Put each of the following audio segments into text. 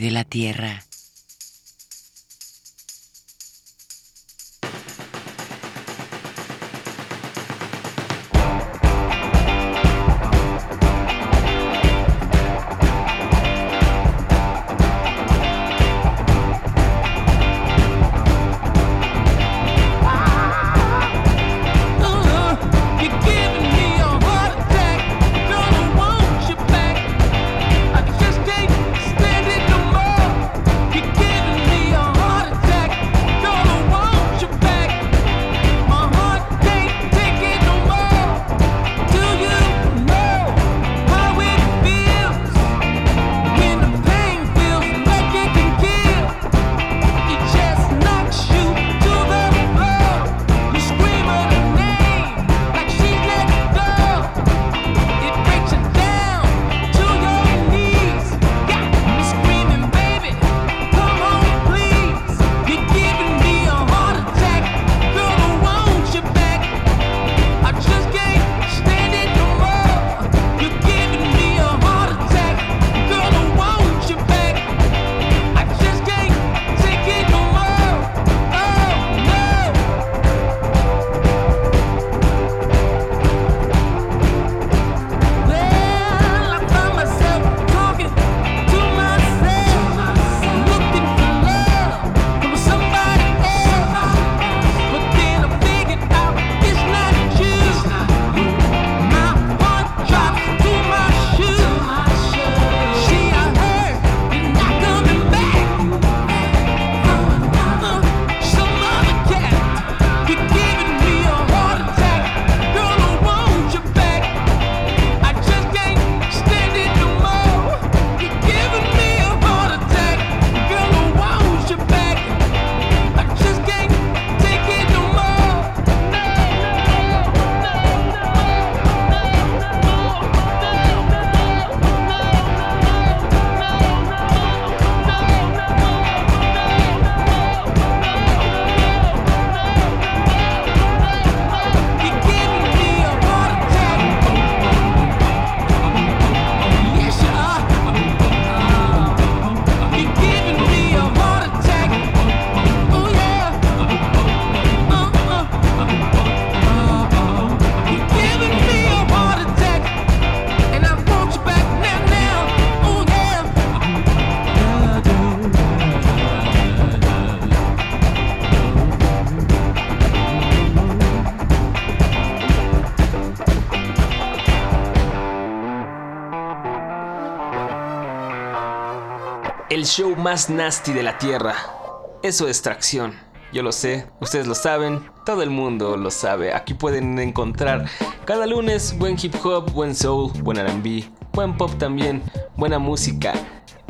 de la Tierra. Show más nasty de la Tierra. Eso es tracción. Yo lo sé, ustedes lo saben, todo el mundo lo sabe. Aquí pueden encontrar cada lunes buen hip hop, buen soul, buen RB, buen pop también, buena música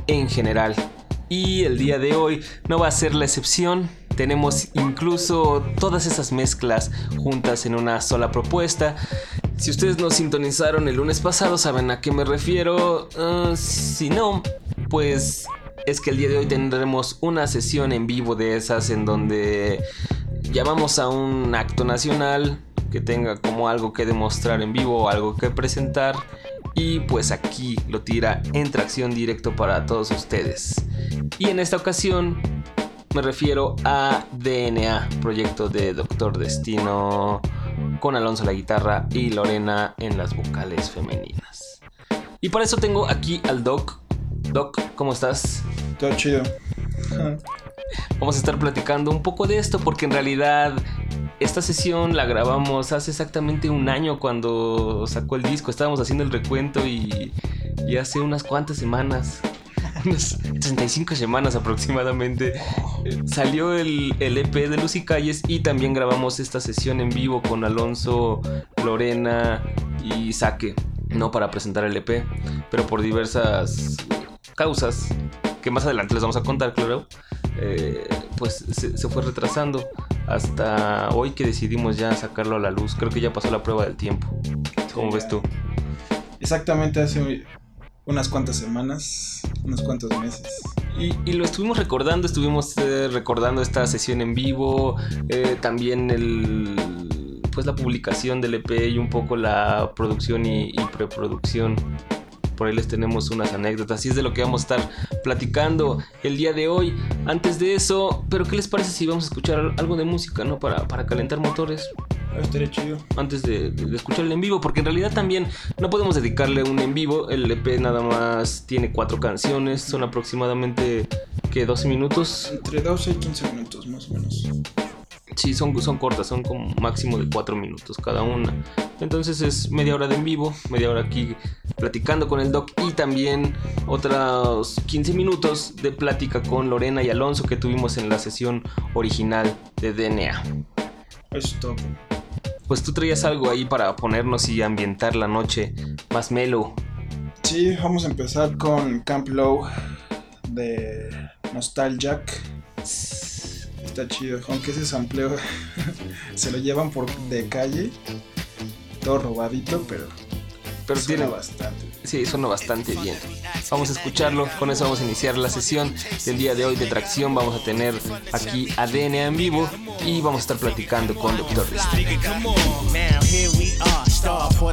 en general. Y el día de hoy no va a ser la excepción. Tenemos incluso todas esas mezclas juntas en una sola propuesta. Si ustedes nos sintonizaron el lunes pasado, saben a qué me refiero. Ah, si no, pues es que el día de hoy tendremos una sesión en vivo de esas en donde llamamos a un acto nacional que tenga como algo que demostrar en vivo algo que presentar y pues aquí lo tira en tracción directo para todos ustedes. Y en esta ocasión me refiero a DNA, proyecto de Doctor Destino con Alonso la guitarra y Lorena en las vocales femeninas. Y para eso tengo aquí al Doc Doc, ¿cómo estás? Todo chido. Vamos a estar platicando un poco de esto porque en realidad esta sesión la grabamos hace exactamente un año cuando sacó el disco. Estábamos haciendo el recuento y, hace unas cuantas semanas, unas 35 semanas aproximadamente, salió el, el EP de Lucy Calles y también grabamos esta sesión en vivo con Alonso, Lorena y Saque. No para presentar el EP, pero por diversas causas, que más adelante les vamos a contar, claro, eh, pues se, fue retrasando hasta hoy que decidimos ya sacarlo a la luz. Creo que ya pasó la prueba del tiempo. ¿Cómo ves tú? Exactamente hace unas cuantas semanas, unos cuantos meses. Y, lo estuvimos recordando, estuvimos eh, recordando esta sesión en vivo, eh, también el pues la publicación del EP y un poco la producción y preproducción por ahí les tenemos unas anécdotas y es de lo que vamos a estar platicando el día de hoy. Antes de eso, pero ¿qué les parece si vamos a escuchar algo de música, ¿no? Para, para calentar motores. Ah, Estaría chido. antes de, de- de escuchar el en vivo, porque en realidad también no podemos dedicarle un en vivo. El EP nada más tiene cuatro canciones, son aproximadamente que 12 minutos. Entre 12 y 15 minutos más o menos. Sí, son, son cortas, son como máximo de 4 minutos cada una. Entonces es media hora de en vivo, media hora aquí platicando con el doc y también otros 15 minutos de plática con Lorena y Alonso que tuvimos en la sesión original de DNA. Eso es todo. Pues tú traías algo ahí para ponernos y ambientar la noche más mellow. Sí, vamos a empezar con Camp Low de Nostalgic. Está chido, aunque ese sampleo se lo llevan por de calle, todo robadito, pero Pero suena tiene, bastante. sí, suena bastante bien. Vamos a escucharlo, con eso vamos a iniciar la sesión del día de hoy de tracción. Vamos a tener aquí a DNA en vivo y vamos a estar platicando con Doctor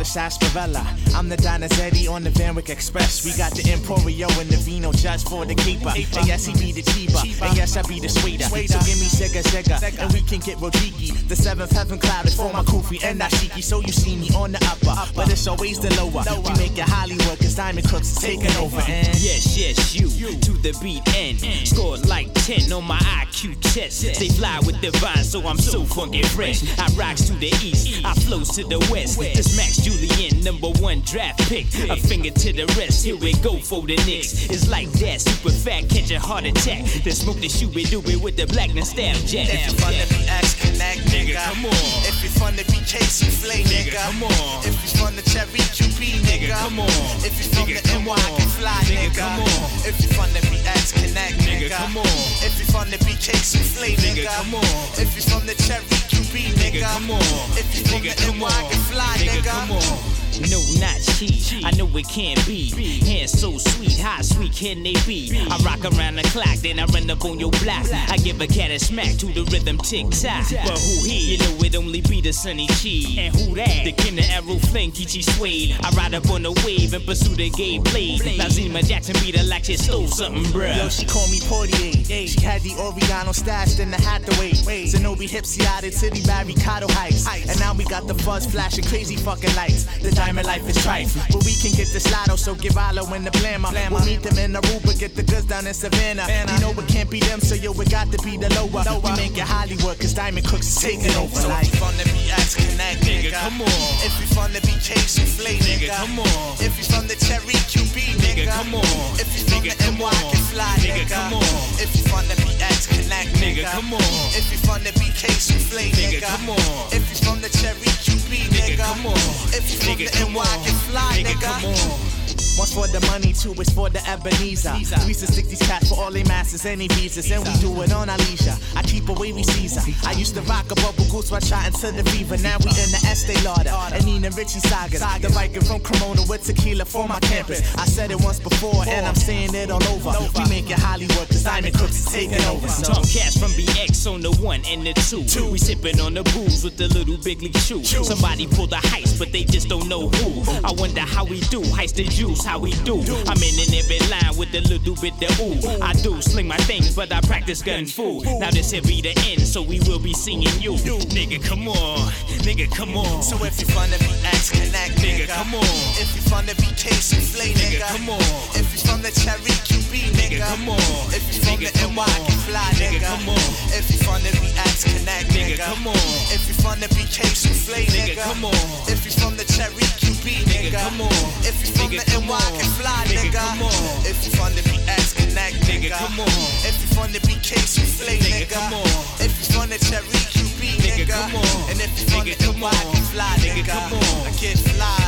sarsaparilla. I'm the Donizetti on the Van Wyck Express. We got the Emporio and the Vino just for the keeper. And yes, he be the cheaper. And yes, I be the sweeter. So give me Sega Sega, and we can get Rodriguez. The seventh heaven cloud is for my Kufi and Nashiki. So you see me on the upper, but it's always the lower. We make it Hollywood, cause Diamond Crooks is taking over. And Yes, yes, you to the beat end. Scored like 10 on my IQ test. They fly with the divine, so I'm so funky fresh. I rocks to the east, I flows to the west. This Max Julian, number one draft pick. A finger to the rest, here we go for the Knicks. It's like that, super fat, catch a heart attack. Then smoke the shoe do it with the black nostalgia. If you fun to be X Connect, nigga. come on. If you fun to be Casey Flay, nigga. come on. If you fun to Cherry QB, nigga. come on. If you the come NY, on. can fly, Nigga, come on. If you fun to be X Connect, nigga. come on. If you fun to be Casey Flay, nigga. come on. If you from the Cherry QB, nigga. come on. If you from Nigga, the come NY, on. can fly, Nigga, nigga. come on. No, not cheat. I know it can't be. Hands so sweet, how sweet can they be? I rock around the clock, then I run up on your block. I give a cat a smack to the rhythm tick tock. But who he? You know it only be the sunny chi. And who that? The king of arrow flank, Kichi Suede. I ride up on the wave and pursue the gay blade. Now Zima Jackson beat her like she stole something, bruh. Yo, she called me Portier. She had the Oregano stashed in the Hathaway. Zenobi Hipsy out at City Barricado Heights. And now we got the fuzz flashing crazy fucking lights. The diamond life is trife. But we can get this lotto, so give Alo in the blammer. We'll meet them in Aruba, get the goods down in Savannah. You know it can't be them, so yo, it got to be the lower. We make it Hollywood, cause Diamond Crooks is taking over. So if you fun to be X Connect, nigga. come on. If you fun to be Chase Flay, nigga. come on. If you from the Cherry QB, nigga. come on. If you from Nigga, the come NY, on. can fly, Nigga, come on. If you from the BX Connect, nigga. Nigga, come on. If you from the BK Soufflé, Nigga, nigga. come on. If you from the Cherry QB, nigga. come on. If you from the NY, can fly, Nigga, nigga. come on. One's for the money, two is for the Ebenezer. We used to stick these cats for all they masters, any visas, and we do it on our leisure. I keep a wavy Caesar. I used to rock a bubble goose while shot into the fever. Now we in the Estee Lauder and Nina Richie sagas. The Viking from Cremona with tequila for my campus. I said it once before, and I'm saying it all over. We make it Hollywood, cause Diamond Crooks is taking over. So. Talk cash from BX on the one and the two. two. We sipping on the booze with the little big league shoe. Somebody pull the heist, but they just don't know who. I wonder how we do. Heist the juice, how we do. I'm in in every line with a little bit of ooh. I do sling my things, but I practice gun fu. Now this here be the end, so we will be seeing you. Nigga, come on. Nigga, come on. So if you fun to be X Connect, Nigga, nigga. come on. If you fun to be Case Flay, Nigga, nigga. come on. If you from the Cherry QB, nigga. come on. If you from the NY, on. can fly, Nigga, come on. If you fun to be X Connect, Nigga, nigga. come on. If you from the BK Soufflé, Nigga, nigga. come on. If you from the Cherry QB, nigga. Come on. If you from the NY, can fly, Nigga, come on. If you from the BX Connect, Nigga, come on. If you from the BK Soufflé, Nigga, nigga. come on. If you from the Cherry QB, Nigga, come on. And if you from the NY, can fly, Nigga, come on. I get fly.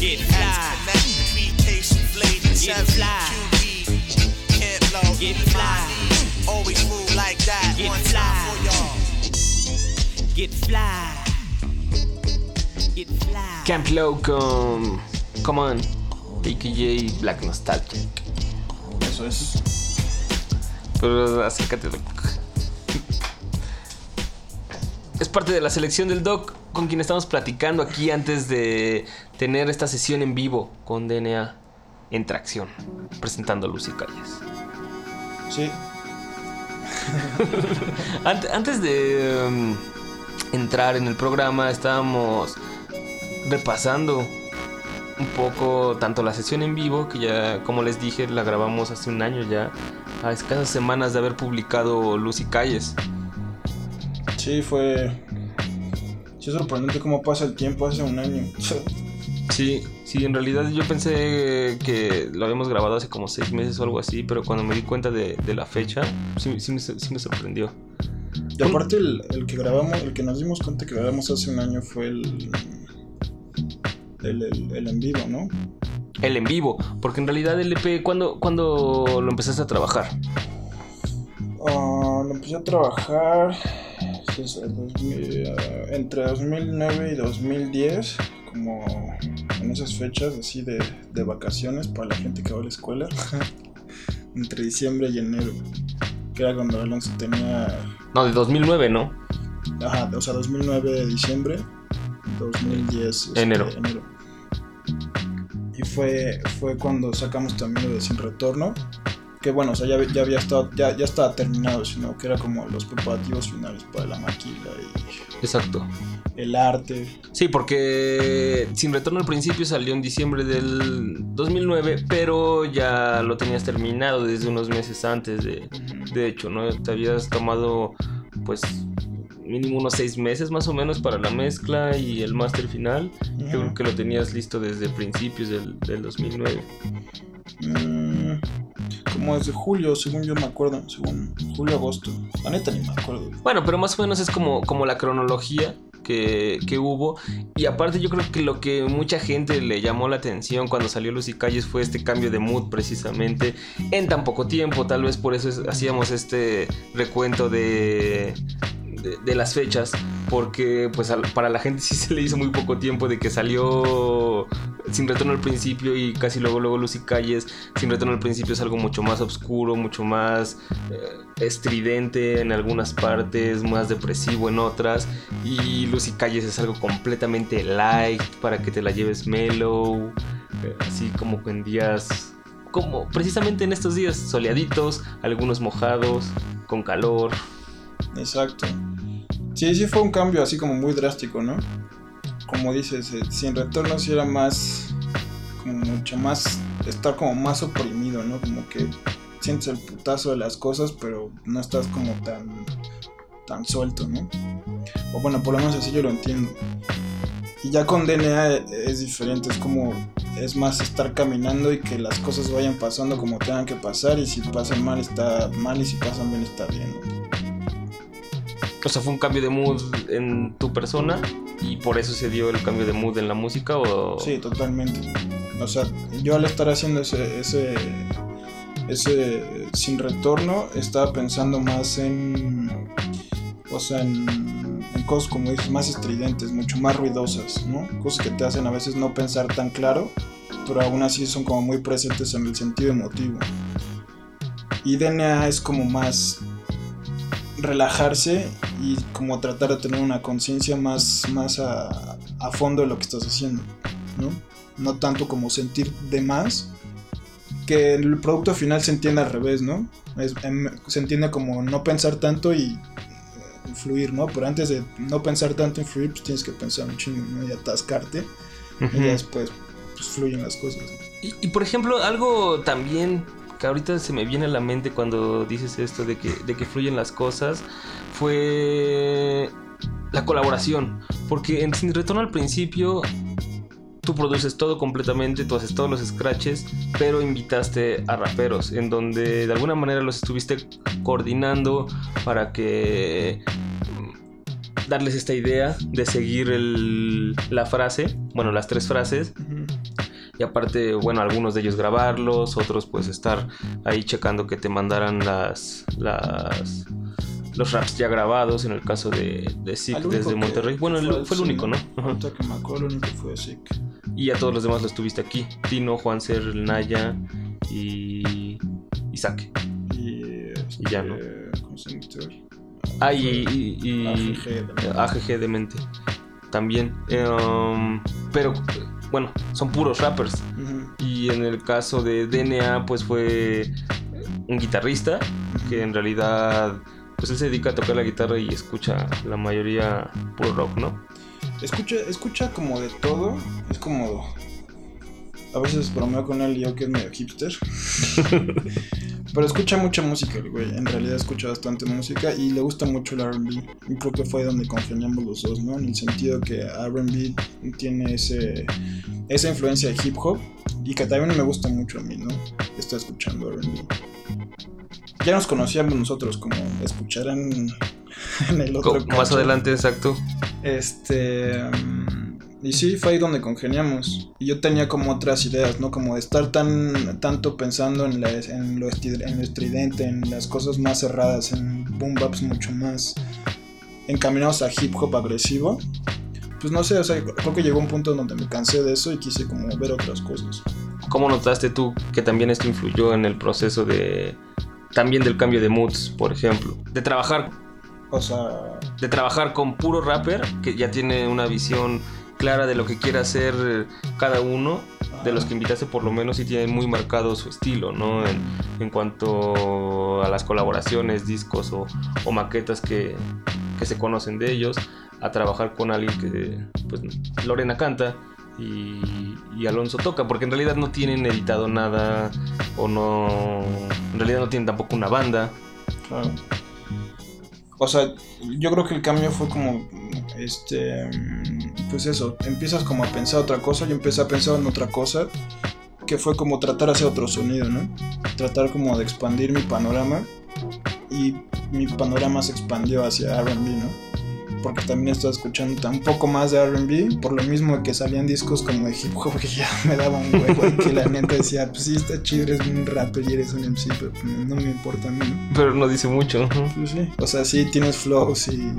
Get fly. Connect, BK Soufflé, the Get fly. Get fly. Always move like that. Get One fly. time for y'all. Get fly. Get fly. Camp Low con Come On, AKJ Black Nostalgic. Eso es. Pero acércate, Doc. Es parte de la selección del Doc con quien estamos platicando aquí antes de tener esta sesión en vivo con DNA en tracción, presentando a Lucy Calles. Sí, Ant- Antes de um, entrar en el programa estábamos repasando un poco tanto la sesión en vivo, que ya como les dije la grabamos hace un año ya, a escasas semanas de haber publicado Lucy Calles. sí, fue. Sí, sorprendente cómo pasa el tiempo hace un año. Sí, sí, en realidad yo pensé que lo habíamos grabado hace como seis meses o algo así, pero cuando me di cuenta de, de la fecha, sí, sí me, sí me sorprendió. Y aparte, el, el que grabamos, el que nos dimos cuenta que grabamos hace un año fue el. El, el, el en vivo, ¿no? El en vivo, porque en realidad el EP, ¿cuándo, cuándo lo empezaste a trabajar? Ah, lo empecé a trabajar sí, es el 2000, ah, entre 2009 y 2010, como en esas fechas así de, de vacaciones para la gente que va a la escuela, entre diciembre y enero, que era cuando Alonso tenía, No, de 2009, ¿no? ajá, o sea, 2009 de diciembre, 2010 este, Enero. Y fue, fue cuando sacamos también lo de Sin Retorno. Que bueno, o sea, ya, ya había estado, ya, ya estaba terminado, sino que era como los preparativos finales para la maquila Exacto. y el arte. Sí, porque Sin Retorno al principio salió en diciembre del 2009, pero ya lo tenías terminado desde unos meses antes de, de hecho, ¿no? Te habías tomado, pues, mínimo unos seis meses más o menos para la mezcla y el máster final. Yo creo que lo tenías listo desde principios del, del 2009. Mm, como desde julio, según yo me acuerdo, según julio-agosto. La neta ni me acuerdo. Bueno, pero más o menos es como, como la cronología que, que hubo. Y aparte yo creo que lo que mucha gente le llamó la atención cuando salió Lucy Calles fue este cambio de mood precisamente en tan poco tiempo. Tal vez por eso es- hacíamos este recuento de, de, las fechas. Porque pues para la gente sí se le hizo muy poco tiempo de que salió sin retorno al principio y casi luego luego Lucy Calles. Sin retorno al principio es algo mucho más oscuro, mucho más eh, estridente en algunas partes, más depresivo en otras. Y Lucy Calles es algo completamente light para que te la lleves mellow, eh, así como en días, como precisamente en estos días soleaditos, algunos mojados, con calor. Exacto. Sí, sí fue un cambio así como muy drástico, ¿no? Como dices, eh, sin retorno sí era más, como mucho más, estar como más oprimido, ¿no? Como que sientes el putazo de las cosas, pero no estás como tan, tan suelto, ¿no? O bueno, por lo menos así yo lo entiendo. Y ya con DNA es diferente, es como, es más estar caminando y que las cosas vayan pasando como tengan que pasar y si pasan mal está mal y si pasan bien está bien. ¿no? O sea, fue un cambio de mood en tu persona y por eso se dio el cambio de mood en la música o... Sí, totalmente. O sea, yo al estar haciendo ese, ese, ese sin retorno, estaba pensando más en, o sea, en, en cosas como dices, más estridentes, mucho más ruidosas, ¿no? Cosas que te hacen a veces no pensar tan claro, pero aún así son como muy presentes en el sentido emotivo. Y DNA es como más relajarse y como tratar de tener una conciencia más, más a, a fondo de lo que estás haciendo, ¿no? No tanto como sentir de más, que el producto final se entiende al revés, ¿no? Es- em, se entiende como no pensar tanto y eh, fluir, ¿no? Pero antes de no pensar tanto y fluir, pues tienes que pensar un chingo, ¿no? Y atascarte, y después pues, fluyen las cosas. ¿no? Y, y, por ejemplo, algo también que ahorita se me viene a la mente cuando dices esto de que, de que fluyen las cosas fue la colaboración. Porque en Sin Retorno al principio tú produces todo completamente, tú haces todos los scratches, pero invitaste a raperos, en donde de alguna manera los estuviste coordinando para que mm, darles esta idea de seguir el- la frase, bueno, las tres frases. Y aparte, bueno, algunos de ellos grabarlos, otros pues estar ahí checando que te mandaran las, las los raps ya grabados, en el caso de, de único desde Monterrey. Bueno, el- fue el único, ¿no? Ajá. Ahorita que me acuerdo, el único fue. Y a todos los demás los tuviste aquí. Tino, Juan Ser, el Naya y Isaac. Y, Y ya, ¿no? este, ¿Cómo se llama este? Ah, y, y, y- AGG de- AGG. También. Eh, um, pero, bueno, son puros rappers. Y en el caso de DNA, pues fue un guitarrista que en realidad, pues él se dedica a tocar la guitarra y escucha la mayoría puro rock, ¿no? Escucha, escucha como de todo. Es como. A veces bromeo con él y yo que es medio hipster. Pero escucha mucha música, el güey. En realidad escucha bastante música y le gusta mucho el RB. Y creo que fue donde congeniamos los dos, ¿no? En el sentido que RB tiene ese, esa influencia de hip hop y que también me gusta mucho a mí, ¿no? Está escuchando RB. Ya nos conocíamos nosotros, como escucharán en el otro Más adelante, exacto. Este. mm, Y sí, fue ahí donde congeniamos. Y yo tenía como otras ideas, ¿no? Como de estar tan tanto pensando en, la- en, lo, en lo estridente, en las cosas más cerradas, en boom baps mucho más encaminados a hip hop agresivo. Pues no sé, o sea, creo que llegó un punto donde me cansé de eso y quise como ver otras cosas. ¿Cómo notaste tú que también esto influyó en el proceso de... También del cambio de moods, por ejemplo? De trabajar O sea, de trabajar con puro rapper que ya tiene una visión clara de lo que quiere hacer cada uno de los que invitaste por lo menos y tienen muy marcado su estilo, ¿no? En, cuanto a las colaboraciones, discos o, maquetas que, que se conocen de ellos, a trabajar con alguien que, pues, Lorena canta y, Alonso toca, porque en realidad no tienen editado nada o no, en realidad no tienen tampoco una banda. O sea, yo creo que el cambio fue como, este, pues eso, empiezas como a pensar otra cosa, yo empecé a pensar en otra cosa, que fue como tratar hacer otro sonido, ¿no? Tratar como de expandir mi panorama y mi panorama se expandió hacia RB, ¿no? Porque también estaba escuchando un poco más de RB, por lo mismo que salían discos como de hip hop que ya me daban un huevo y que la neta decía, pues sí, está chido, eres un rapper y eres un MC, pero no me importa a mí. Pero no dice mucho. Pues sí, o sea, sí tienes flows y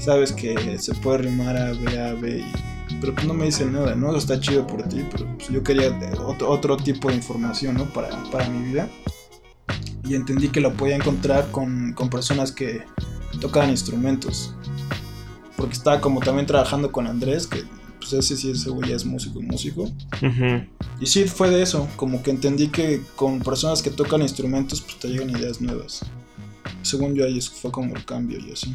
sabes que se puede rimar a B, A, B, y- pero pues no me dice nada, ¿no? Está chido por ti, pero pues yo quería otro, otro tipo de información, ¿no? Para, para mi vida. Y entendí que lo podía encontrar con, con personas que tocaban instrumentos. Porque estaba como también trabajando con Andrés, que pues ese sí, ese güey ya es músico, músico. Y sí, fue de eso, como que entendí que con personas que tocan instrumentos, pues te llegan ideas nuevas. Según yo, ahí eso fue como el cambio y así.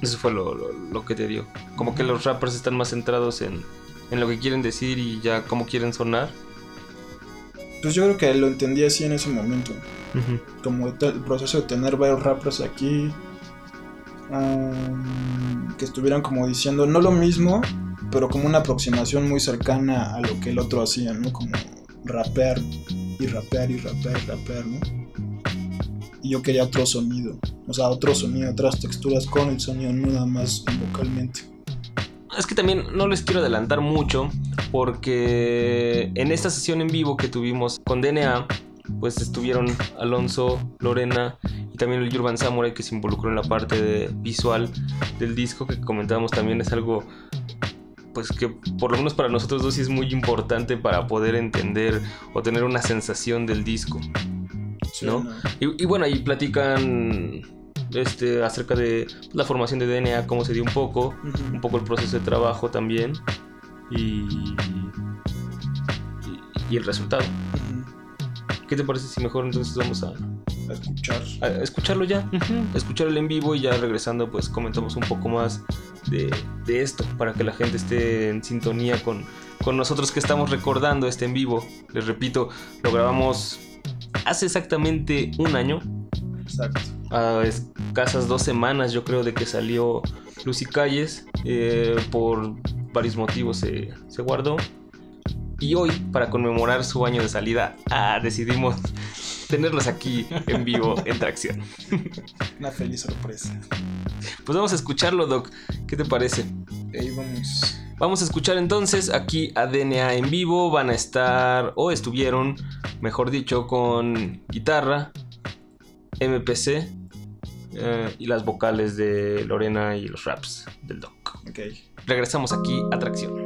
Eso fue lo, lo- lo que te dio. Como que los rappers están más centrados en, en lo que quieren decir y ya cómo quieren sonar. Pues yo creo que lo entendí así en ese momento. Como el proceso de tener varios rappers aquí. Que estuvieran como diciendo, no lo mismo, pero como una aproximación muy cercana a lo que el otro hacía, ¿no? Como rapear y rapear y rapear y rapear, ¿no? Y yo quería otro sonido, o sea, otro sonido, otras texturas con el sonido, no nada más vocalmente. Es que también no les quiero adelantar mucho porque en esta sesión en vivo que tuvimos con DNA, pues estuvieron Alonso, Lorena también el Urban Samurai que se involucró en la parte de visual del disco que comentábamos también es algo pues que por lo menos para nosotros dos sí es muy importante para poder entender o tener una sensación del disco. ¿no? Y, y bueno, ahí platican este, acerca de la formación de DNA, cómo se dio un poco, un poco el proceso de trabajo también y, y, y el resultado. ¿Qué te parece si mejor entonces vamos a, A escuchar. a escucharlo ya? Escucharlo en vivo y ya regresando pues comentamos un poco más de, de esto para que la gente esté en sintonía con, con nosotros que estamos recordando este en vivo. Les repito, lo grabamos hace exactamente un año, Exacto. a escasas dos semanas yo creo de que salió Lucy Calles, eh, por varios motivos se, se guardó. Y hoy, para conmemorar su año de salida, ah, decidimos tenerlos aquí en vivo en tracción. Una feliz sorpresa. Pues vamos a escucharlo, Doc. ¿Qué te parece? Ahí vamos. Vamos a escuchar entonces aquí a DNA en vivo. Van a estar, o estuvieron, mejor dicho, con guitarra, MPC eh, y las vocales de Lorena y los raps del Doc. Ok. Regresamos aquí a Tracción.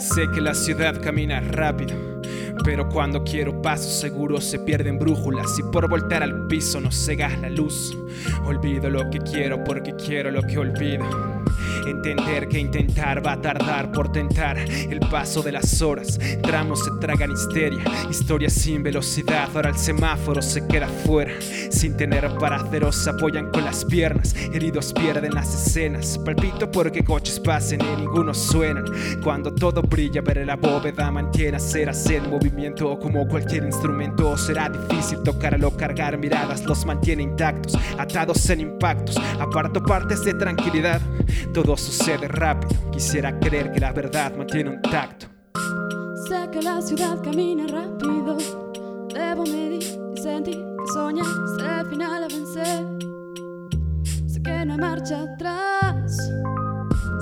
Sé que la ciudad camina rápido, pero cuando quiero pasos seguros se pierden brújulas y por voltear al piso nos cega la luz. Olvido lo que quiero porque quiero lo que olvido. Entender que intentar va a tardar por tentar el paso de las horas. Tramos se tragan histeria, historias sin velocidad. Ahora el semáforo se queda fuera. Sin tener paraderos se apoyan con las piernas. Heridos pierden las escenas. Palpito porque coches pasen y ninguno suenan. Cuando todo brilla, ver la bóveda mantiene aceras en movimiento. Como cualquier instrumento, será difícil tocarlo, cargar miradas. Los mantiene intactos, atados en impactos. Aparto partes de tranquilidad. Todo sucede rápido. Quisiera creer que la verdad mantiene un tacto. Sé que la ciudad camina rápido. Debo medir y sentir que soñar es el final a vencer. Sé que no hay marcha atrás.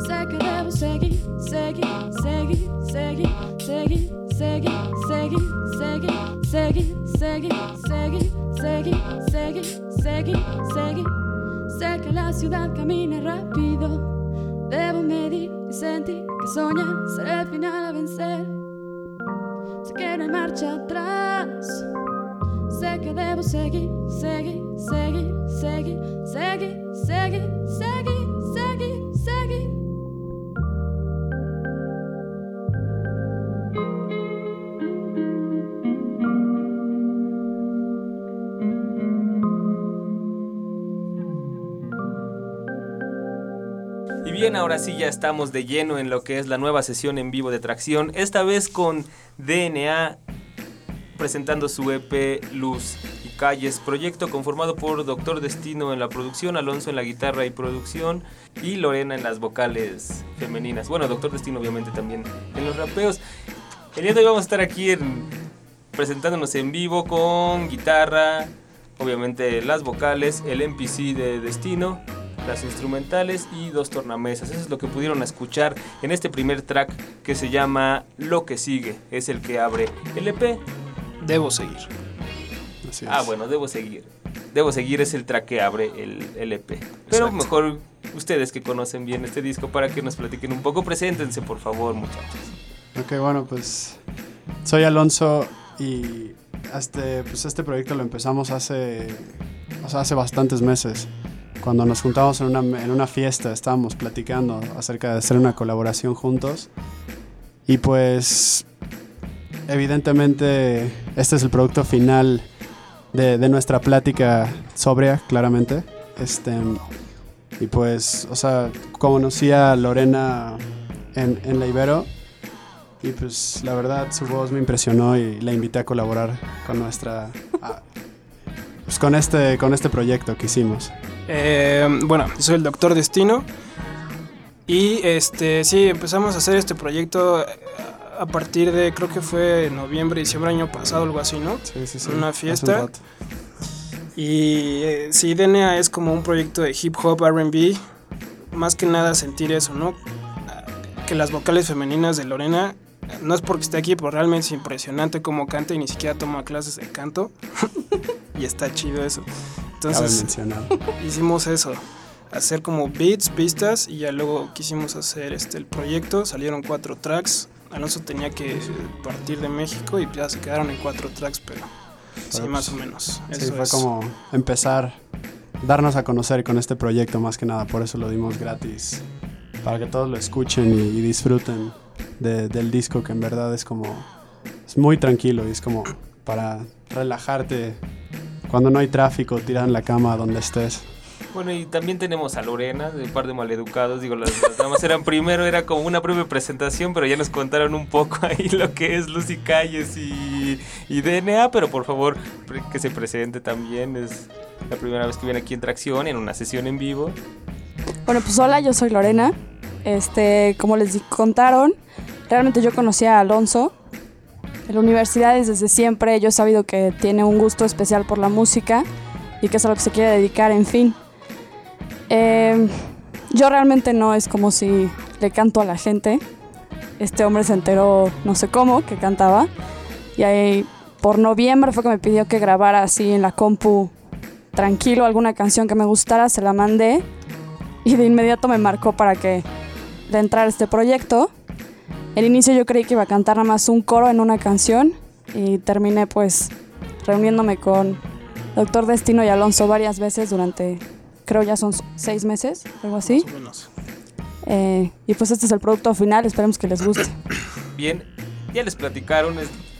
Sé que debo seguir, seguir, seguir, seguir, seguir, seguir, seguir, seguir, seguir, seguir, seguir, seguir, seguir, seguir, seguir. Sé que la ciudad camina rápido. Debo medir y sentir que soñar es el final a vencer. Sé que no hay marcha atrás. Sé que debo seguir, seguir, seguir, seguir, seguir, seguir, seguir, Y bien, ahora sí ya estamos de lleno en lo que es la nueva sesión en vivo de Tracción, esta vez con DNA presentando su EP Luz y Calles, proyecto conformado por Doctor Destino en la producción, Alonso en la guitarra y producción y Lorena en las vocales femeninas. Bueno, Doctor Destino obviamente también en los rapeos. El día de hoy vamos a estar aquí en- presentándonos en vivo con guitarra, obviamente las vocales, el MPC de Destino, las instrumentales y dos tornamesas. Eso es lo que pudieron escuchar en este primer track que se llama Lo que sigue. Es el que abre el EP. Debo seguir. Así Ah, es. bueno, debo seguir. Debo seguir es el track que abre el, el EP. Pero Exacto. mejor ustedes que conocen bien este disco para que nos platiquen un poco. Preséntense, por favor, muchachos. Ok, bueno, pues soy Alonso y este, pues este proyecto lo empezamos hace, o sea, hace bastantes meses. Cuando nos juntamos en una, en una fiesta, estábamos platicando acerca de hacer una colaboración juntos. Y pues, evidentemente, este es el producto final de, de nuestra plática sobria, claramente. Este, y pues, o sea, conocí a Lorena en, en la Ibero y pues la verdad su voz me impresionó y la invité a colaborar con nuestra... pues con este, con este proyecto que hicimos. Eh, bueno, soy el Doctor Destino. Y este, sí, empezamos a hacer este proyecto eh, a partir de, creo que fue noviembre, diciembre año pasado, algo así, ¿no? Sí, sí, sí. Una fiesta. un. Y eh, sí, DNA es como un proyecto de hip hop, RB. Más que nada sentir eso, ¿no? Que las vocales femeninas de Lorena, no es porque esté aquí, pero realmente es impresionante cómo canta y ni siquiera toma clases de canto. y está chido eso. Entonces hicimos eso, hacer como beats, pistas y ya luego quisimos hacer este el proyecto. Salieron cuatro tracks. Alonso tenía que partir de México y ya se quedaron en cuatro tracks, pero sí, Pero, más o pues, menos. Sí, Eso fue es. como empezar, darnos a conocer con este proyecto más que nada, por eso lo dimos gratis, para que todos lo escuchen y, y disfruten de- del disco que en verdad es como, es muy tranquilo y es como para relajarte cuando no hay tráfico, tirar en la cama donde estés. Bueno, y también tenemos a Lorena, de un par de maleducados. Digo, las, las damas eran primero, era como una breve presentación, pero ya nos contaron un poco ahí lo que es Lucy Calles y, y DNA. Pero por favor, que se presente también. Es la primera vez que viene aquí en Tracción, en una sesión en vivo. Bueno, pues hola, yo soy Lorena. Este, como les contaron, realmente yo conocí a Alonso. La universidad desde siempre yo he sabido que tiene un gusto especial por la música y que es a lo que se quiere dedicar, en fin. Eh, yo realmente no es como si le canto a la gente. Este hombre se enteró, no sé cómo, que cantaba. Y ahí, por noviembre fue que me pidió que grabara así en la compu tranquilo alguna canción que me gustara, se la mandé y de inmediato me marcó para que le entrara a este proyecto. El inicio yo creí que iba a cantar nada más un coro en una canción y terminé pues reuniéndome con Doctor Destino y Alonso varias veces durante, creo ya son seis meses, algo así. Más o menos. Eh, y pues este es el producto final, esperemos que les guste. Bien, ya les platicaron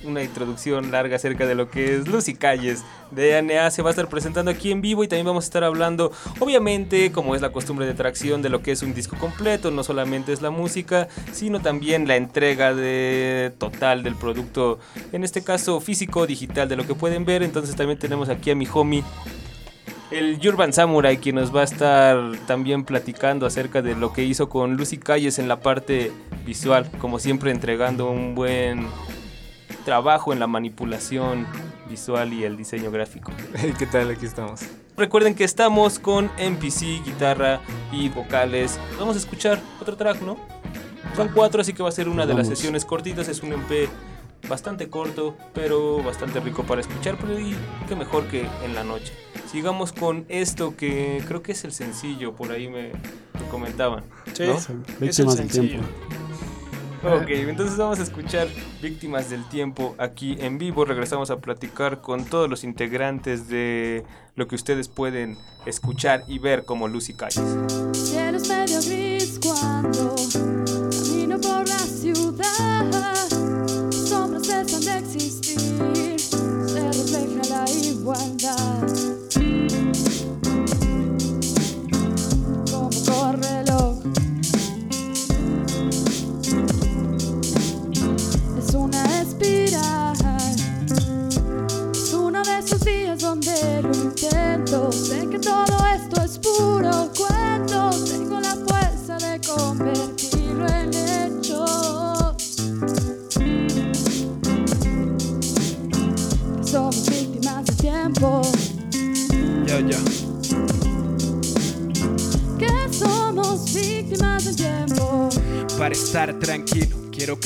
una introducción larga acerca de lo que es Lucy Calles de ANA. Se va a estar presentando aquí en vivo y también vamos a estar hablando, obviamente, como es la costumbre de tracción, de lo que es un disco completo. No solamente es la música, sino también la entrega de total del producto, en este caso físico, digital, de lo que pueden ver. Entonces también tenemos aquí a mi homie el Urban Samurai, quien nos va a estar también platicando acerca de lo que hizo con Lucy Calles en la parte visual, como siempre entregando un buen trabajo en la manipulación visual y el diseño gráfico. ¿Qué tal? Aquí estamos. Recuerden que estamos con MPC, guitarra y vocales. Vamos a escuchar otro track, ¿no? Son cuatro, así que va a ser una de las Vamos. sesiones cortitas. Es un MP bastante corto, pero bastante rico para escuchar. Pero y qué mejor que en la noche. Sigamos con esto que creo que es el sencillo, por ahí me, me comentaban. Sí, ¿no? es el sencillo. tiempo. Ok, entonces vamos a escuchar Víctimas del Tiempo aquí en vivo. Regresamos a platicar con todos los integrantes de lo que ustedes pueden escuchar y ver como Lucy Calles. Cielo es medio gris cuando camino por la ciudad. Sombras cesan de existir, se refleja la igualdad.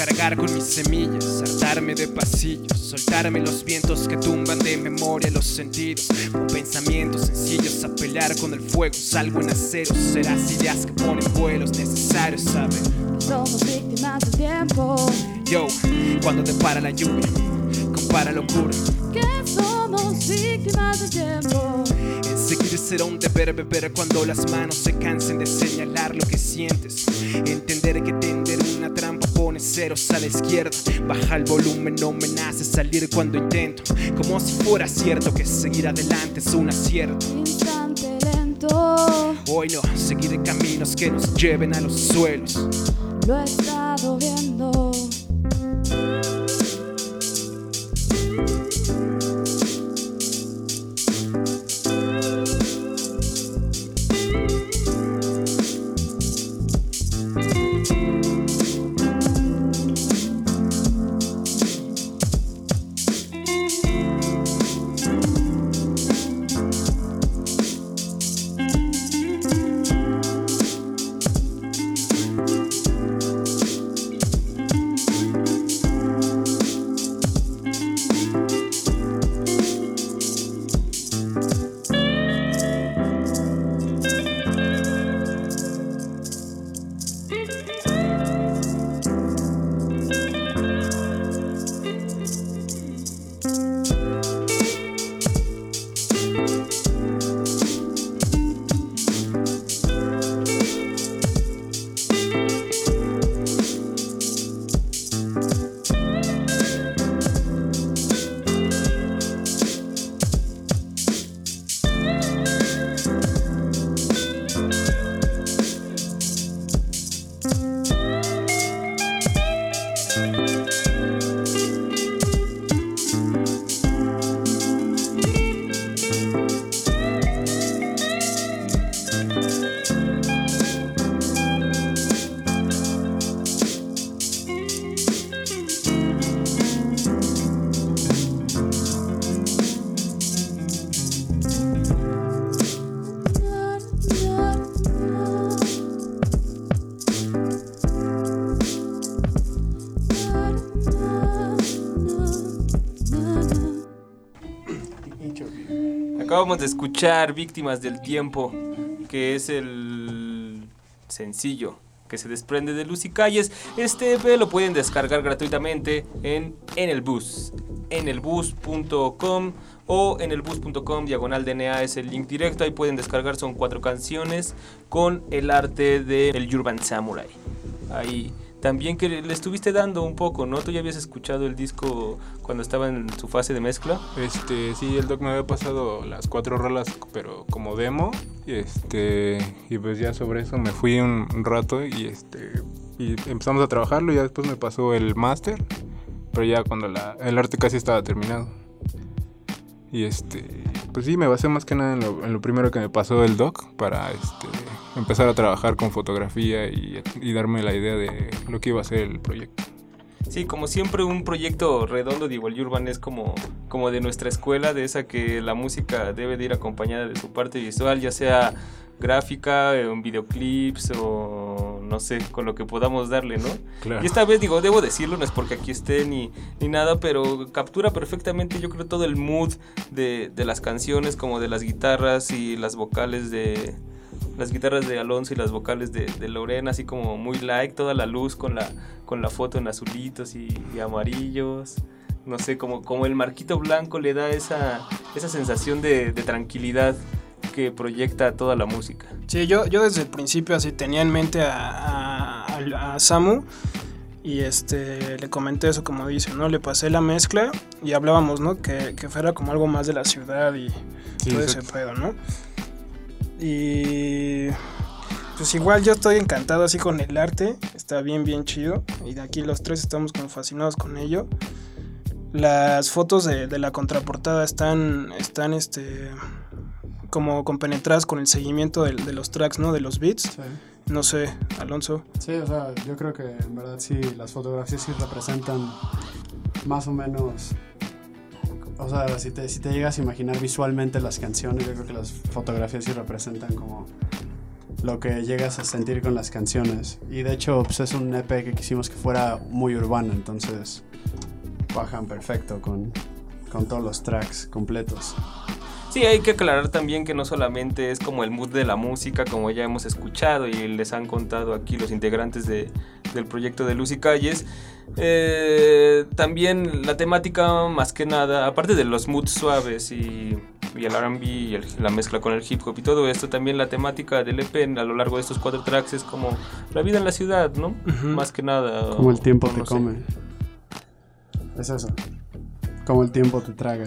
Cargar con mis semillas, hartarme de pasillos, soltarme los vientos que tumban de memoria los sentidos. Con pensamientos sencillos a pelear con el fuego, salgo en acero, serás ideas que ponen vuelos necesarios, ¿sabes? Que somos víctimas del tiempo. Yo, cuando te para la lluvia, compara locura. Que somos víctimas del tiempo. En seguir será un deber beber cuando las manos se cansen de señalar lo que sientes. Entender que pone ceros a la izquierda. Baja el volumen, no me nace salir cuando intento. Como si fuera cierto que seguir adelante es un acierto. Instante lento. Hoy no, seguiré caminos que nos lleven a los suelos. Lo Acabamos de escuchar Víctimas del Tiempo, que es el sencillo que se desprende de Luz y Calles. Este EP lo pueden descargar gratuitamente en, en el bus, en elbus.com o en elbus.com diagonal DNA es el link directo. Ahí pueden descargar, son cuatro canciones con el arte del Urban Samurai. Ahí también que le estuviste dando un poco, ¿no? Tú ya habías escuchado el disco cuando estaba en su fase de mezcla. Este, sí, el doc me había pasado las cuatro rolas, pero como demo. Este, y pues ya sobre eso me fui un, un rato y este, y empezamos a trabajarlo y ya después me pasó el máster, pero ya cuando la, el arte casi estaba terminado. Y este, pues sí, me basé más que nada en lo, en lo primero que me pasó el doc para este, empezar a trabajar con fotografía y, darme la idea de lo que iba a ser el proyecto. Sí, como siempre un proyecto redondo de Igual Urban es como, como de nuestra escuela, de esa que la música debe de ir acompañada de su parte visual, ya sea gráfica, en videoclips o no sé, con lo que podamos darle, ¿no? Claro. Y esta vez digo, debo decirlo, no es porque aquí esté ni, ni nada, pero captura perfectamente yo creo todo el mood de, de las canciones, como de las guitarras y las vocales de, las guitarras de Alonso y las vocales de, de, Lorena, así como muy light, toda la luz con la, con la foto en azulitos y, y amarillos. No sé, como, como el marquito blanco le da esa, esa sensación de, de tranquilidad que proyecta toda la música. Sí, yo, yo desde el principio así tenía en mente a, a, a Samu y este le comenté eso como dice, ¿no? Le pasé la mezcla y hablábamos, ¿no? Que, que fuera como algo más de la ciudad y Sí, todo ese pedo, ¿no? Y pues igual yo estoy encantado así con el arte, está bien, bien chido. Y de aquí los tres estamos como fascinados con ello. Las fotos de, de la contraportada están, están este, como compenetradas con el seguimiento del- de, los tracks, ¿no? De los beats. Sí. No sé, Alonso. Sí, o sea, yo creo que en verdad sí, las fotografías sí representan más o menos. O sea, si te, si te llegas a imaginar visualmente las canciones, yo creo que las fotografías sí representan como lo que llegas a sentir con las canciones. Y de hecho, pues es un EP que quisimos que fuera muy urbano, entonces bajan perfecto con, con todos los tracks completos. Sí, hay que aclarar también que no solamente es como el mood de la música, como ya hemos escuchado y les han contado aquí los integrantes de- del proyecto de Luz y Calles. eh, también la temática, más que nada, aparte de los moods suaves y, y el RB y el- la mezcla con el hip hop y todo esto, también la temática del EP a lo largo de estos cuatro tracks es como la vida en la ciudad, ¿no? Más que nada. Como el tiempo o te no sé. come. Es eso. Como el tiempo te traga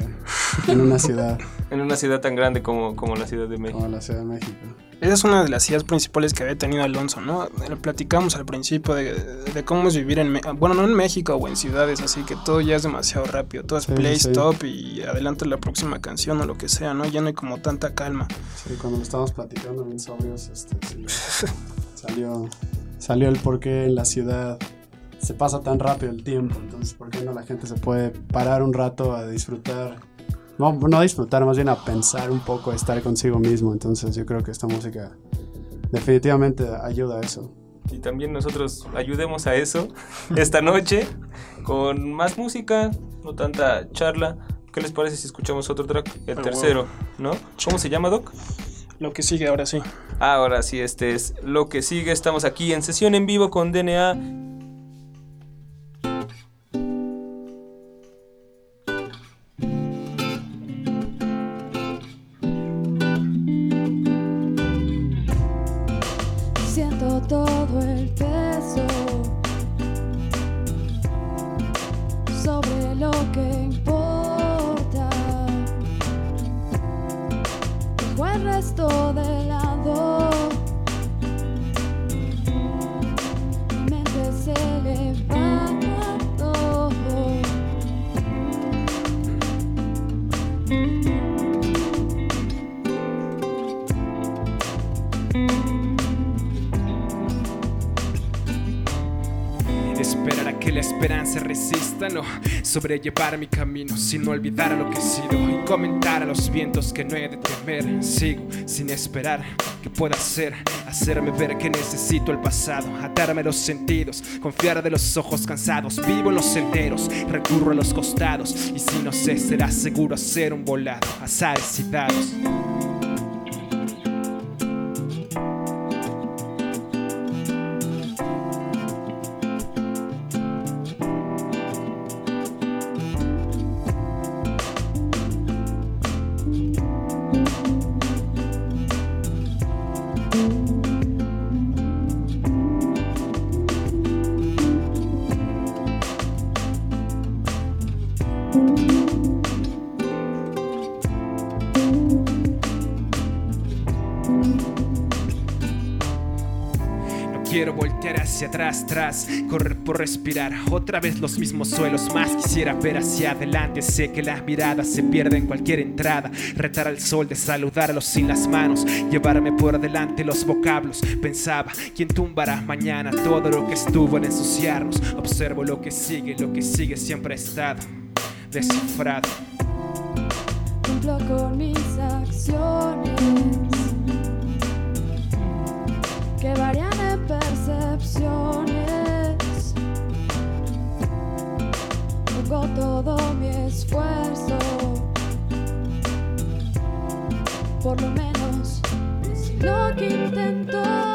en una ciudad En una ciudad tan grande como, como la Ciudad de México. como la Ciudad de México. Esa es una de las ideas principales que había tenido Alonso, ¿no? Lo platicamos al principio de, de cómo es vivir en... Me- Bueno, no en México o en ciudades, así que todo ya es demasiado rápido. Todo es Sí, play, sí. stop y adelante la próxima canción o lo que sea, ¿no? Ya no hay como tanta calma. Sí, cuando lo estábamos platicando bien sobrios, este, sí, salió, salió el por qué en la ciudad se pasa tan rápido el tiempo. Entonces, ¿por qué no la gente se puede parar un rato a disfrutar? No, no a disfrutar, más bien a pensar un poco, a estar consigo mismo. Entonces, yo creo que esta música definitivamente ayuda a eso. Y también nosotros ayudemos a eso esta noche con más música, no tanta charla. ¿Qué les parece si escuchamos otro track? El Ah, tercero, ¿no? ¿Cómo se llama, Doc? Lo que sigue ahora sí. Ahora sí, este es lo que sigue. Estamos aquí en sesión en vivo con DNA. Sobrellevar mi camino sin olvidar a lo que he sido y comentar a los vientos que no he de temer. Sigo sin esperar que pueda ser, hacerme ver que necesito el pasado, atarme los sentidos, confiar de los ojos cansados. Vivo en los senderos, recurro a los costados y si no sé, será seguro hacer un volado, azares y dados. Quiero voltear hacia atrás, tras, correr por respirar. Otra vez los mismos suelos, más quisiera ver hacia adelante. Sé que la mirada se pierde en cualquier entrada. Retar al sol de saludarlos sin las manos, llevarme por delante los vocablos. Pensaba, ¿quién tumbará mañana todo lo que estuvo en ensuciarnos? Observo lo que sigue, lo que sigue siempre ha estado descifrado. cumplo con mis acciones que varían Pongo todo mi esfuerzo, por lo menos es lo que intento.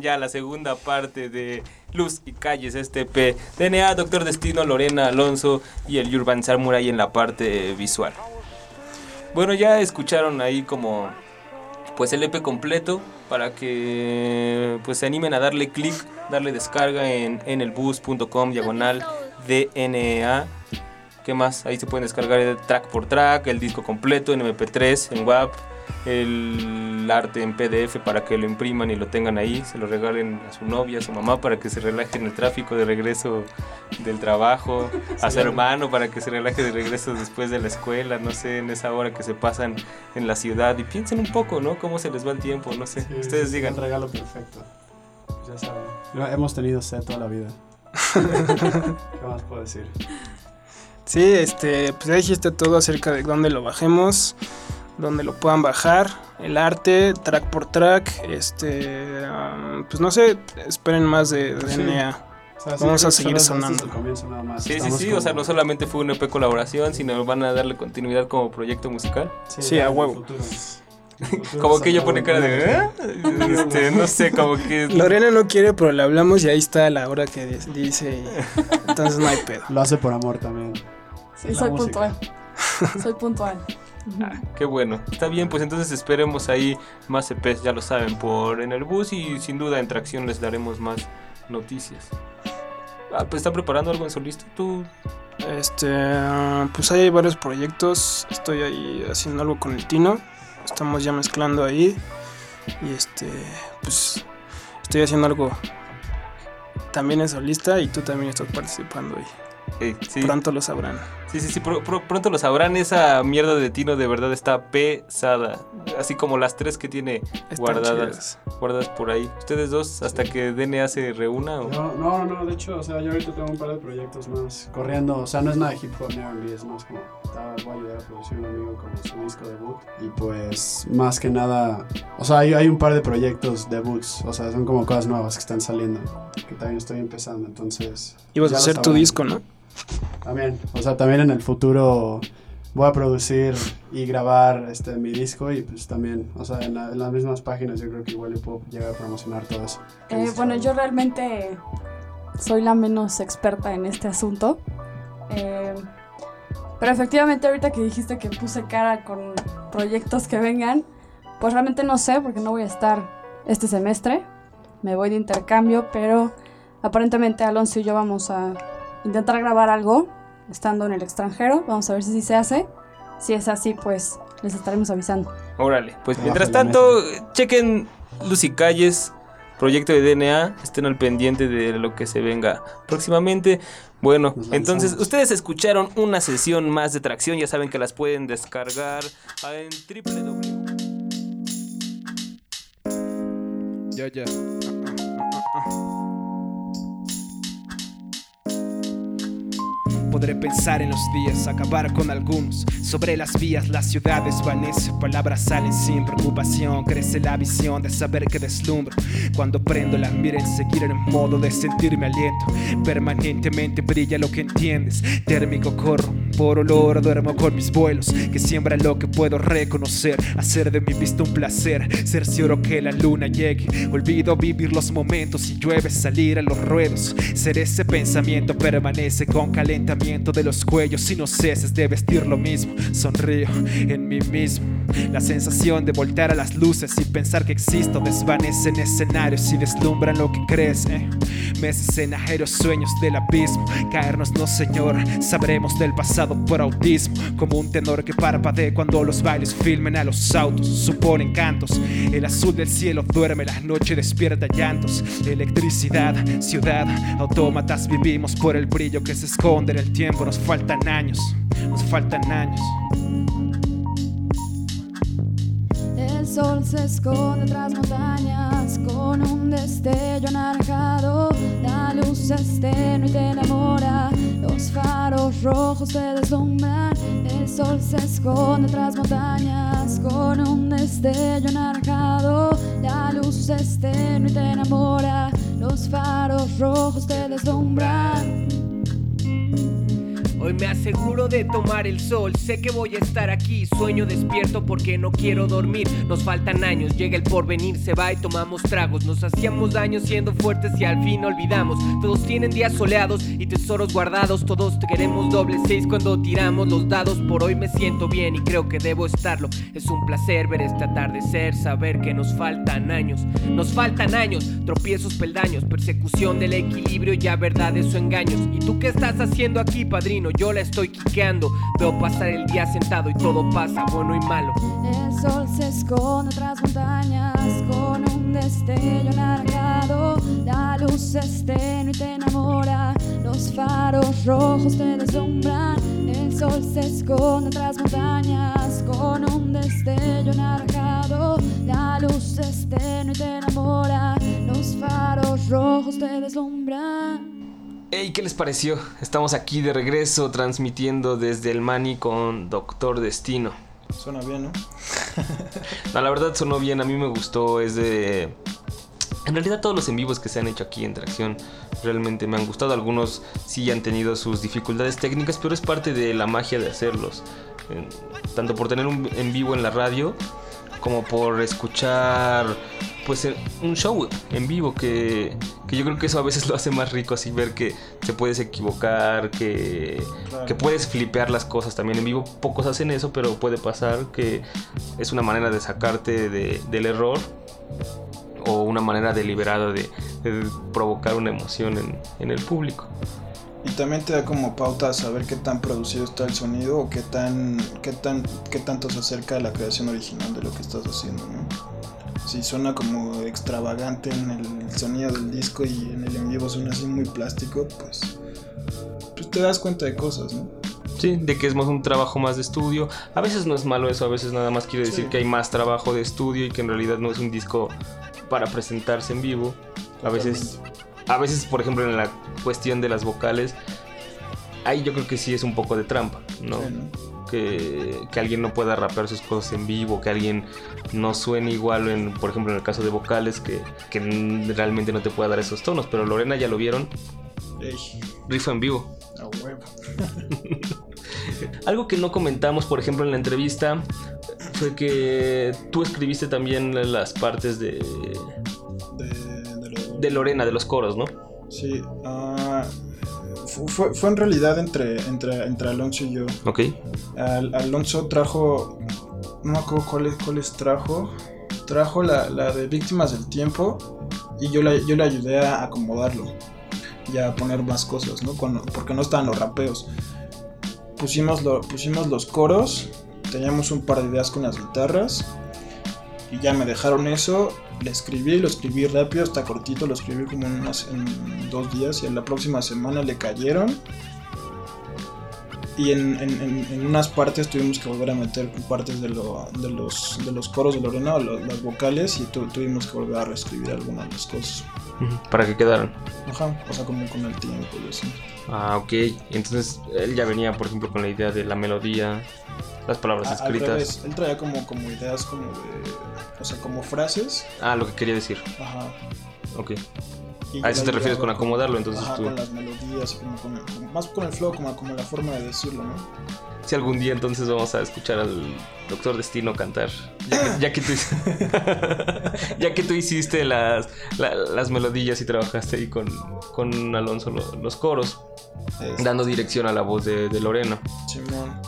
Ya la segunda parte de Luz y Calles, este P. DNA, Doctor Destino, Lorena Alonso y el Urban Samurai en la parte visual. Bueno, ya escucharon ahí como pues el EP completo para que pues se animen a darle clic, darle descarga en, en el bus.com diagonal DNA. ¿Qué más? Ahí se pueden descargar track por track, el disco completo en MP3, en WAP, el arte en PDF para que lo impriman y lo tengan ahí, se lo regalen a su novia, a su mamá para que se relaje en el tráfico de regreso del trabajo, a su hermano para que se relaje de regreso después de la escuela, no sé, en esa hora que se pasan en la ciudad y piensen un poco, ¿no? Cómo se les va el tiempo, no sé, ustedes digan. Un regalo perfecto. Ya saben. Lo- Hemos tenido sed toda la vida. ¿Qué más puedo decir? Sí, este, pues ya dijiste todo acerca de dónde lo bajemos, dónde lo puedan bajar, el arte, track por track, este, um, pues no sé, esperen más de, de sí. DNA. O sea, sí, Vamos a seguir sonando. Sí, sí, sí, o sea, no solamente fue un EP colaboración, sino van a darle continuidad como proyecto musical. Sí, a huevo. Como que ella saldrá pone cara de... "¿Eh?". Este, no sé, como que... Lorena no quiere, pero le hablamos y ahí está la hora que di- dice. y- entonces no hay pedo. Lo hace por amor también. Sí, La soy música. puntual. Soy puntual. Ah, qué bueno. Está bien, pues entonces esperemos ahí más EPs, ya lo saben, por en el bus y sin duda en tracción les daremos más noticias. Ah, pues está preparando algo en solista. Tú, Este, pues hay varios proyectos. Estoy ahí haciendo algo con el Tino. Estamos ya mezclando ahí. Y este, pues estoy haciendo algo también en solista y tú también estás participando ahí. eh, sí, Pronto lo sabrán. Sí, sí, sí, pro- pronto lo sabrán. Esa mierda de Tino de verdad está pesada. Así como las tres que tiene Están guardadas, chidas. guardadas por ahí. Ustedes dos, hasta que DNA se reúna. o- No, no, no, de hecho, o sea, yo ahorita tengo un par de proyectos más corriendo. O sea, no es nada de hip hop ni R&B, es más como, voy a ayudar a producir un amigo con su disco debut. Y pues, más que nada, o sea, hay, hay un par de proyectos debuts, o sea, son como cosas nuevas que están saliendo, que también estoy empezando, entonces... Ibas a hacer tu disco, ¿no? También, o sea, también en el futuro voy a producir y grabar este mi disco y pues también, o sea, en, la- en las mismas páginas yo creo que igual le puedo llegar a promocionar todo eso. Eh, bueno, yo realmente soy la menos experta en este asunto. Eh, pero efectivamente ahorita que dijiste que puse cara con proyectos que vengan, pues realmente no sé porque no voy a estar este semestre. Me voy de intercambio, pero aparentemente Alonso y yo vamos a intentar grabar algo estando en el extranjero. Vamos a ver si sí se hace. Si es así, pues les estaremos avisando. Órale, pues mientras tanto, chequen Lucy Calles, proyecto de DNA, estén al pendiente de lo que se venga próximamente. Bueno, entonces ustedes escucharon una sesión más de tracción, ya saben que las pueden descargar en www. Ya, ya. Podré pensar en los días, acabar con algunos. Sobre las vías, la ciudad desvanece, palabras salen sin preocupación. Crece la visión de saber que deslumbro. Cuando prendo la mira, en seguir en el modo de sentirme aliento. Permanentemente brilla lo que entiendes. Térmico corro, por olor duermo con mis vuelos. Que siembra lo que puedo reconocer. Hacer de mi vista un placer. Cercioro que la luna llegue. Olvido vivir los momentos y llueve salir a los ruedos. Ser ese pensamiento permanece con calentamiento de los cuellos y no ceses de vestir lo mismo. Sonrío en mí mismo. La sensación de voltear a las luces y pensar que existo desvanece en escenarios y deslumbran lo que crece. Meses en ajeros sueños del abismo. Caernos no, señor. Sabremos del pasado por autismo. Como un tenor que parpadee cuando los bailes filmen a los autos. Suponen cantos. El azul del cielo duerme la noche, despierta llantos. Electricidad, ciudad, autómatas vivimos por el brillo que se esconde en el tiempo. Nos faltan años, nos faltan años. El sol se esconde tras montañas con un destello anaranjado. La luz es tenue y te enamora. Los faros rojos te deslumbran. El sol se esconde tras montañas con un destello anaranjado. La luz es tenue y te enamora. Los faros rojos te deslumbran. Hoy me aseguro de tomar el sol, sé que voy a estar aquí, sueño despierto porque no quiero dormir, nos faltan años, llega el porvenir, se va y tomamos tragos, nos hacíamos daño siendo fuertes y al fin olvidamos, todos tienen días soleados y tesoros guardados, todos queremos doble seis cuando tiramos los dados, por hoy me siento bien y creo que debo estarlo, es un placer ver este atardecer, saber que nos faltan años, nos faltan años, tropiezos, peldaños, persecución del equilibrio, ya verdades o engaños, ¿y tú qué estás haciendo aquí, padrino? Yo la estoy quiqueando. Veo pasar el día sentado y todo pasa, bueno y malo. El sol se esconde tras montañas con un destello anaranjado. La luz es y te enamora. Los faros rojos te deslumbran. El sol se esconde tras montañas con un destello anaranjado. La luz es y te enamora. Los faros rojos te deslumbran. Hey, ¿qué les pareció? Estamos aquí de regreso transmitiendo desde el Mani con Doctor Destino. Suena bien, ¿no? No, la verdad sonó bien, a mí me gustó, es de... En realidad todos los en vivos que se han hecho aquí en Tracción realmente me han gustado. Algunos sí han tenido sus dificultades técnicas, pero es parte de la magia de hacerlos. Tanto por tener un en vivo en la radio como por escuchar pues un show en vivo que, que yo creo que eso a veces lo hace más rico así ver que te puedes equivocar que, que puedes flipear las cosas también en vivo. Pocos hacen eso pero puede pasar que es una manera de sacarte de- del error o una manera deliberada de, de provocar una emoción en, en el público. Y también te da como pauta a saber qué tan producido está el sonido o qué tan, qué tan, qué tanto se acerca a la creación original de lo que estás haciendo, ¿no? Si suena como extravagante en el sonido del disco y en el en vivo suena así muy plástico, pues, pues te das cuenta de cosas, ¿no? Sí, de que es más un trabajo más de estudio. A veces no es malo eso, a veces nada más quiere decir Sí. que hay más trabajo de estudio y que en realidad no es un disco para presentarse en vivo. A veces, a veces, por ejemplo, en la cuestión de las vocales, ahí yo creo que sí es un poco de trampa, ¿no? Sí, ¿no? Que, que alguien no pueda rapear sus cosas en vivo, que alguien no suene igual, en, por ejemplo, en el caso de vocales, que, que realmente no te pueda dar esos tonos. Pero Lorena ya lo vieron, Ey, rifa en vivo. Algo que no comentamos, por ejemplo, en la entrevista, fue que tú escribiste también las partes de, De, de lo- de Lorena, de los coros, ¿no? Sí, fu- fue, fue en realidad entre, entre, entre Alonso y yo. Ok. Al- Alonso trajo, no me acuerdo cuáles, cuáles trajo, trajo la, la de Víctimas del Tiempo y yo, la, yo le ayudé a acomodarlo y a poner más cosas, ¿no? Cuando- porque no estaban los rapeos. Pusimos, lo- pusimos los coros, teníamos un par de ideas con las guitarras y ya me dejaron eso, le escribí, lo escribí rápido, está cortito, lo escribí como en, unas- en dos días y en la próxima semana le cayeron Y en, en- en- unas partes tuvimos que volver a meter partes de, lo- de, los, de los coros de Lorena, o lo- las vocales, y tu- tuvimos que volver a reescribir algunas de las cosas. Para que quedaran. Ajá, o sea, como con el tiempo y así. Ah, ok. Entonces él ya venía, por ejemplo, con la idea de la melodía, las palabras A- al escritas. revés, él traía como, como ideas como de. O sea, como frases. Ah, lo que quería decir. Ajá. Ok. y A eso te refieres con acomodarlo, entonces ajá, tú. con las melodías, como con el- como- más con el flow, como, como la forma de decirlo, ¿no? Si algún día entonces vamos a escuchar al Doctor Destino cantar. Ya que, ya que tú, ya que tú hiciste las, la- las melodías y trabajaste ahí con, con Alonso lo- los coros, Es- dando dirección a la voz de, de Lorena. Simón.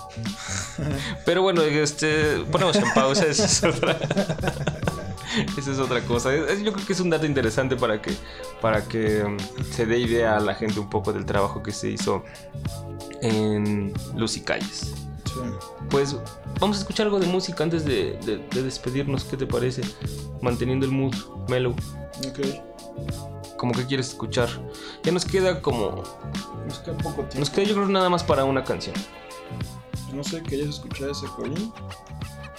Pero bueno, este, ponemos en pausa, esa es otra, esa es otra cosa. Yo creo que es un dato interesante para que, para que um, se dé idea a la gente un poco del trabajo que se hizo en Luz y Calles. Sí. Pues vamos a escuchar algo de música antes de, de- de despedirnos, ¿qué te parece? Manteniendo el mood, mellow. Ok. Como que quieres escuchar. Ya nos queda como... Nos queda poco tiempo. Nos queda yo creo nada más para una canción. No sé, ¿querías escuchar ese Corín?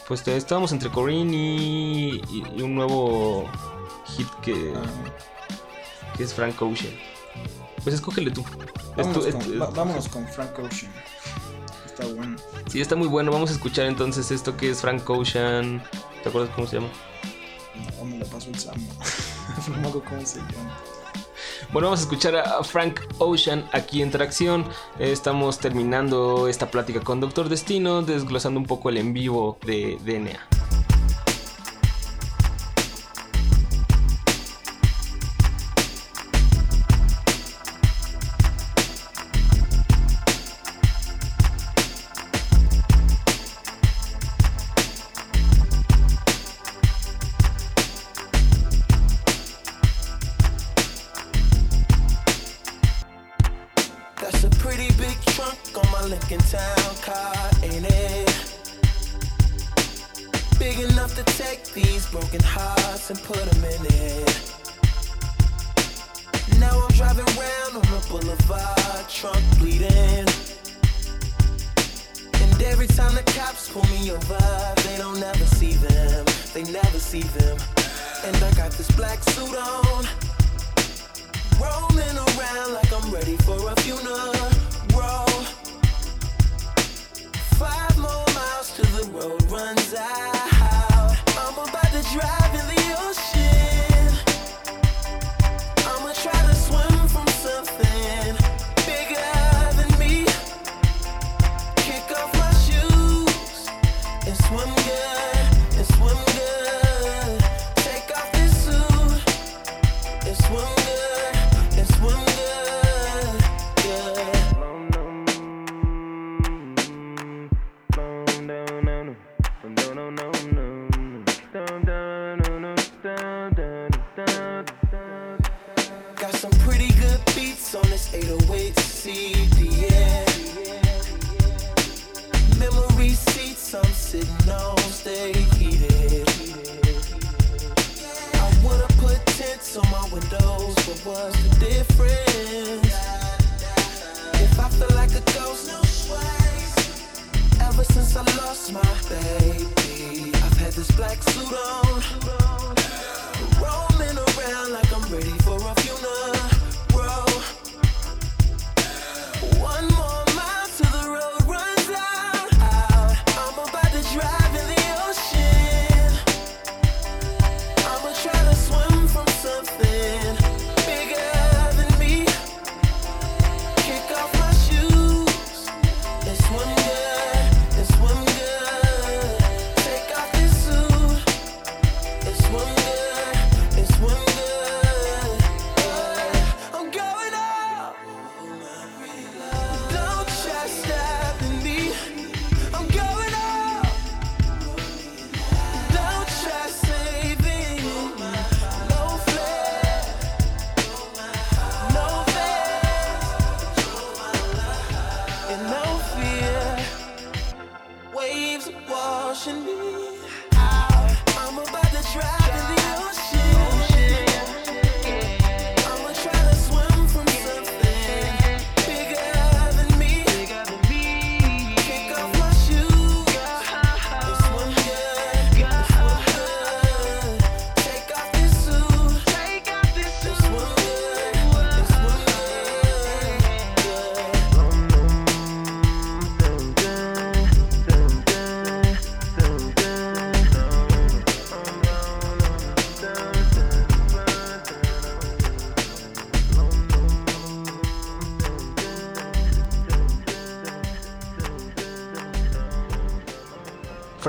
Pues te- estábamos entre Corinne y, y- y un nuevo hit que, Ah, que es Frank Ocean. Pues escógele tú. Es vámonos, tu- con, es- va- vámonos con Frank Ocean. Está bueno. Sí, está muy bueno. Vamos a escuchar entonces esto que es Frank Ocean. ¿Te acuerdas cómo se llama? No, me la pasó el no me acuerdo cómo se llama. Bueno, vamos a escuchar a Frank Ocean aquí en Tracción. Estamos terminando esta plática con Doctor Destino, desglosando un poco el en vivo de DNA.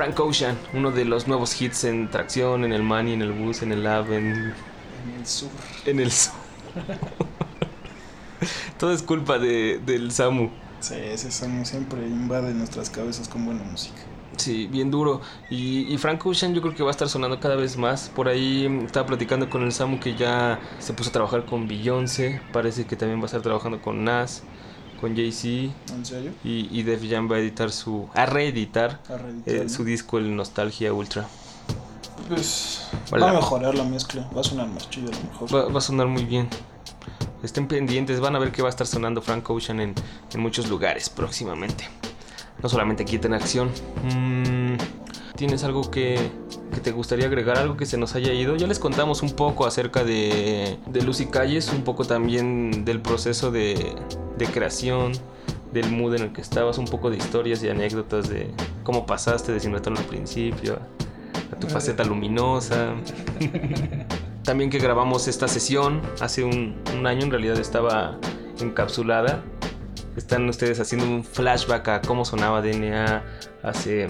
Frank Ocean, uno de los nuevos hits en tracción, en el Money, en el Bus, en el Lab, en, En el sur. en el Sur. Todo es culpa de, del Samu. Sí, ese Samu siempre invade nuestras cabezas con buena música. Sí, bien duro. Y, y Frank Ocean yo creo que va a estar sonando cada vez más. Por ahí estaba platicando con el Samu que ya se puso a trabajar con Beyoncé. Parece que también va a estar trabajando con Nas, con Jay-Z. ¿En serio? Y, y Def Jam va a editar su. a reeditar, A reeditar, eh, su disco, el Nostalgia Ultra. Pues Hola. va a mejorar la mezcla, va a sonar más chido a lo mejor. Va, va a sonar muy bien. Estén pendientes, van a ver que va a estar sonando Frank Ocean en, en muchos lugares próximamente. No solamente aquí en acción. Mm, ¿Tienes algo que, que te gustaría agregar? ¿Algo que se nos haya ido? Ya les contamos un poco acerca de, de Lucy Calles, un poco también del proceso de, de creación, del mood en el que estabas, un poco de historias y anécdotas de cómo pasaste de Sin Retorno al principio a, a tu faceta luminosa. También que grabamos esta sesión hace un, un año, en realidad estaba encapsulada. Están ustedes haciendo un flashback a cómo sonaba DNA hace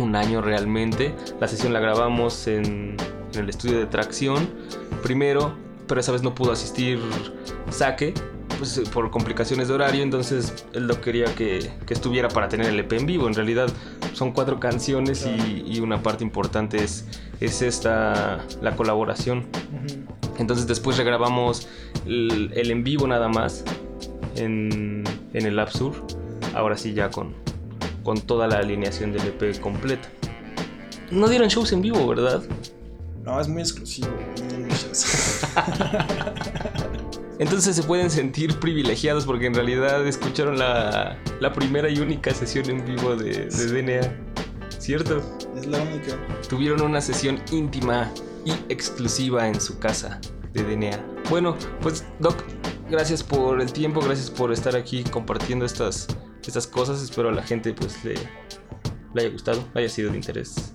un año realmente. La sesión la grabamos en, en el estudio de tracción primero, pero esa vez no pudo asistir Saque. Pues por complicaciones de horario, entonces él no quería que, que estuviera para tener el EP en vivo. En realidad son cuatro canciones y, y una parte importante es, es esta, la colaboración. Entonces después regrabamos el, el en vivo nada más en, en el Lab Sur. Ahora sí ya con, con toda la alineación del EP completa. No dieron shows en vivo, ¿verdad? No, es muy exclusivo. no. Entonces se pueden sentir privilegiados porque en realidad escucharon la, la primera y única sesión en vivo de, de DNA. ¿Cierto? es la única. Tuvieron una sesión íntima y exclusiva en su casa de DNA. Bueno, pues Doc, gracias por el tiempo, gracias por estar aquí compartiendo estas, estas cosas. Espero a la gente pues le, le haya gustado, haya sido de interés.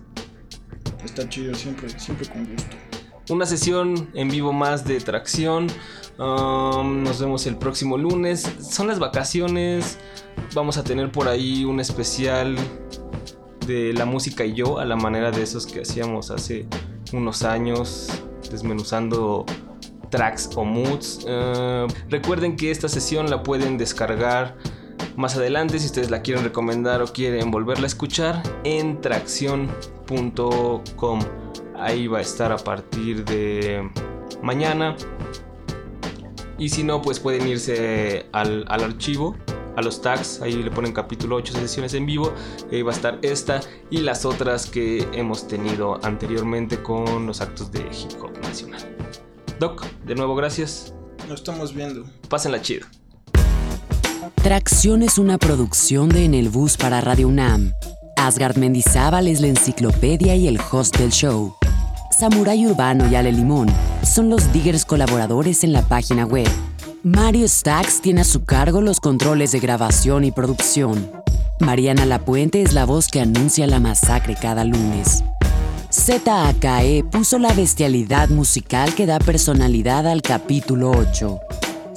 Está chido, siempre, siempre con gusto. Una sesión en vivo más de tracción. Nos vemos el próximo lunes. Son las vacaciones. Vamos a tener por ahí un especial de la música y yo, a la manera de esos que hacíamos hace unos años, desmenuzando tracks o moods. Recuerden que esta sesión la pueden descargar más adelante si ustedes la quieren recomendar o quieren volverla a escuchar en tracción.com. Ahí va a estar a partir de mañana. Y si no, pues pueden irse al, al archivo, a los tags. Ahí le ponen capítulo 8 sesiones en vivo. Y ahí va a estar esta y las otras que hemos tenido anteriormente con los actos de hip hop nacional. Doc, de nuevo gracias. Nos estamos viendo. Pásenla chido. Tracción es una producción de En el Bus para Radio UNAM. Asgard Mendizábal es la enciclopedia y el host del show. Samurai Urbano y Ale Limón son los diggers colaboradores en la página web. Mario Stacks tiene a su cargo los controles de grabación y producción. Mariana Lapuente es la voz que anuncia la masacre cada lunes. ZAKE puso la bestialidad musical que da personalidad al capítulo 8.